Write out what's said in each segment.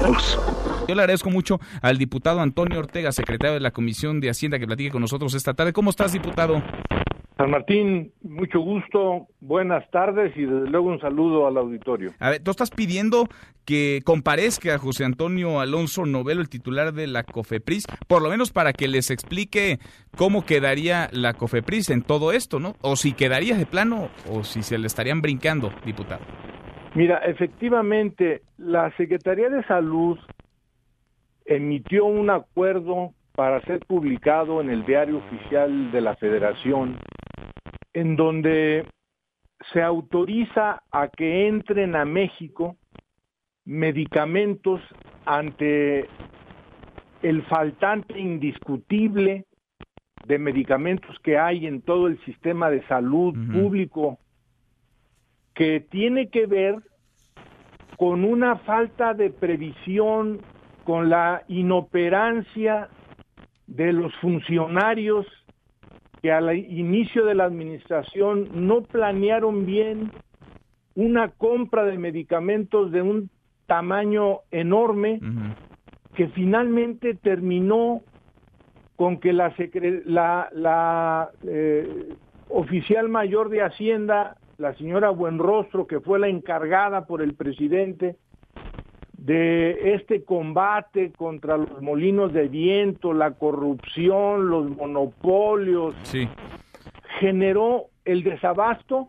Yo le agradezco mucho al diputado Antonio Ortega, secretario de la Comisión de Hacienda, que platique con nosotros esta tarde. ¿Cómo estás, diputado? San Martín, mucho gusto, buenas tardes y desde luego un saludo al auditorio. A ver, tú estás pidiendo que comparezca José Antonio Alonso Novelo, el titular de la COFEPRIS, por lo menos para que les explique cómo quedaría la COFEPRIS en todo esto, ¿no? O si quedaría de plano o si se le estarían brincando, diputado. Mira, efectivamente, la Secretaría de Salud emitió un acuerdo para ser publicado en el diario oficial de la Federación en donde se autoriza a que entren a México medicamentos ante el faltante indiscutible de medicamentos que hay en todo el sistema de salud público que tiene que ver con una falta de previsión, con la inoperancia de los funcionarios que al inicio de la administración no planearon bien una compra de medicamentos de un tamaño enorme que finalmente terminó con que la, la, eh, oficial mayor de Hacienda, la señora Buenrostro, que fue la encargada por el presidente de este combate contra los molinos de viento, la corrupción, los monopolios, generó el desabasto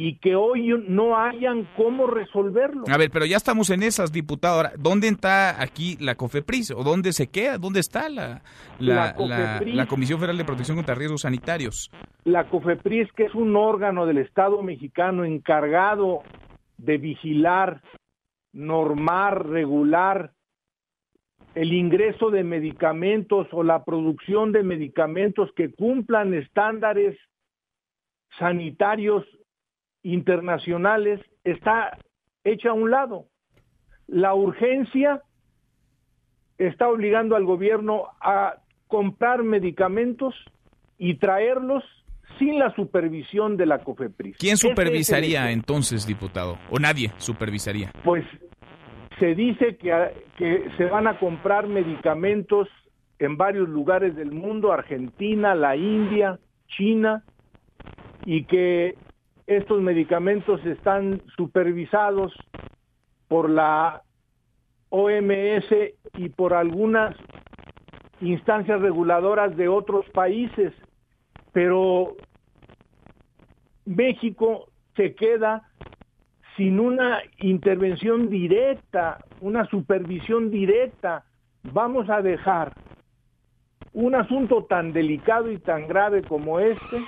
y que hoy no hayan cómo resolverlo. A ver, pero ya estamos en esas, diputado. Ahora, ¿dónde está aquí la COFEPRIS? ¿O dónde se queda? ¿Dónde está la, la, la Comisión Federal de Protección contra Riesgos Sanitarios? La COFEPRIS, que es un órgano del Estado mexicano encargado de vigilar normar, regular el ingreso de medicamentos o la producción de medicamentos que cumplan estándares sanitarios internacionales está hecha a un lado. La urgencia está obligando al gobierno a comprar medicamentos y traerlos sin la supervisión de la COFEPRIS. ¿Quién supervisaría entonces, diputado? ¿O nadie supervisaría? Pues se dice que, que se van a comprar medicamentos en varios lugares del mundo, Argentina, la India, China, y que estos medicamentos están supervisados por la OMS y por algunas instancias reguladoras de otros países, pero México se queda sin una intervención directa, una supervisión directa, vamos a dejar un asunto tan delicado y tan grave como este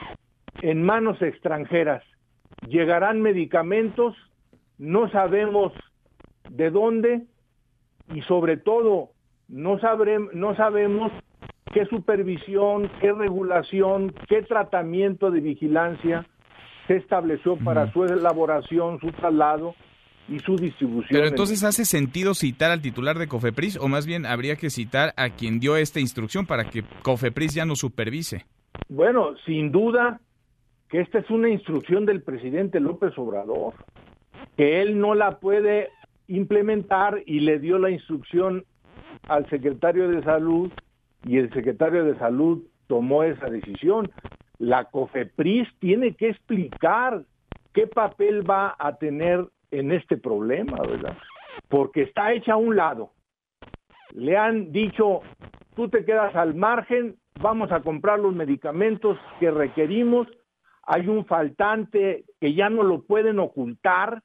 en manos extranjeras. Llegarán medicamentos, no sabemos de dónde y sobre todo no, no sabemos qué supervisión, qué regulación, qué tratamiento de vigilancia se estableció para su elaboración, su traslado y su distribución. Pero entonces hace sentido citar al titular de Cofepris o más bien habría que citar a quien dio esta instrucción para que Cofepris ya no supervise. Bueno, sin duda que esta es una instrucción del presidente López Obrador, que él no la puede implementar y le dio la instrucción al secretario de salud y el secretario de salud tomó esa decisión la COFEPRIS tiene que explicar qué papel va a tener en este problema, ¿verdad? Porque está hecha a un lado. Le han dicho, tú te quedas al margen, vamos a comprar los medicamentos que requerimos, hay un faltante que ya no lo pueden ocultar,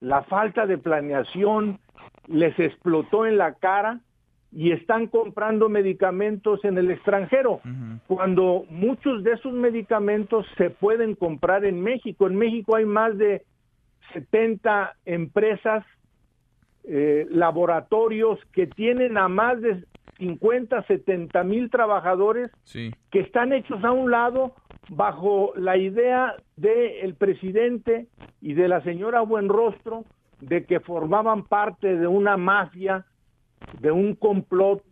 la falta de planeación les explotó en la cara y están comprando medicamentos en el extranjero, cuando muchos de esos medicamentos se pueden comprar en México. En México hay más de 70 empresas, eh, laboratorios que tienen a más de 50, 70 mil trabajadores que están hechos a un lado bajo la idea del presidente y de la señora Buenrostro de que formaban parte de una mafia de un complot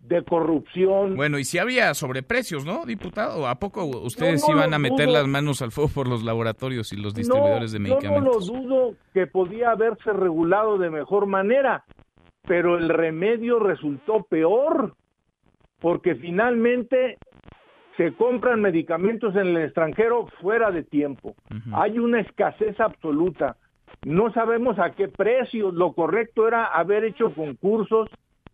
de corrupción. Bueno, y si había sobreprecios, ¿no, diputado? ¿A poco ustedes iban a meter las manos al fuego por los laboratorios y los distribuidores de medicamentos? Yo no lo dudo que podía haberse regulado de mejor manera, pero el remedio resultó peor, porque finalmente se compran medicamentos en el extranjero fuera de tiempo. Hay una escasez absoluta. No sabemos a qué precio. Lo correcto era haber hecho concursos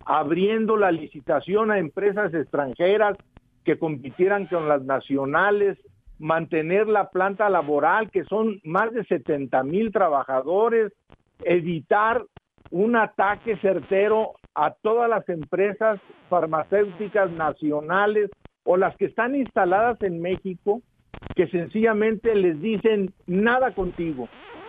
abriendo la licitación a empresas extranjeras que compitieran con las nacionales, mantener la planta laboral, que son más de 70 mil trabajadores, evitar un ataque certero a todas las empresas farmacéuticas nacionales o las que están instaladas en México, que sencillamente les dicen nada contigo.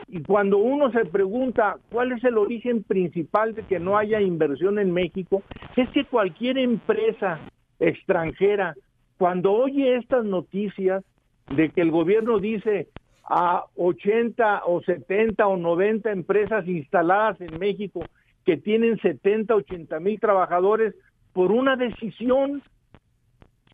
Y cuando uno se pregunta cuál es el origen principal de que no haya inversión en México, es que cualquier empresa extranjera, cuando oye estas noticias de que el gobierno dice a 80 o 70 o 90 empresas instaladas en México que tienen 70, 80 mil trabajadores, por una decisión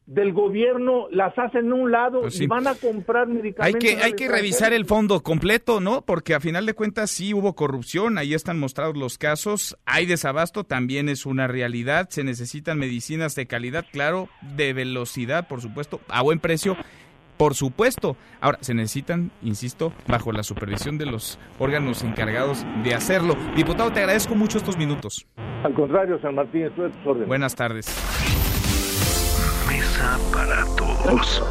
del gobierno las hacen a un lado pues y van a comprar medicamentos. Hay que, hay que revisar el fondo completo, ¿no? Porque a final de cuentas sí hubo corrupción, ahí están mostrados los casos, hay desabasto, también es una realidad, se necesitan medicinas de calidad, claro, de velocidad, por supuesto, a buen precio. Por supuesto. Ahora, se necesitan, insisto, bajo la supervisión de los órganos encargados de hacerlo. Diputado, te agradezco mucho estos minutos. Al contrario, San Martín, estoy a tus órdenes. Buenas tardes para todos.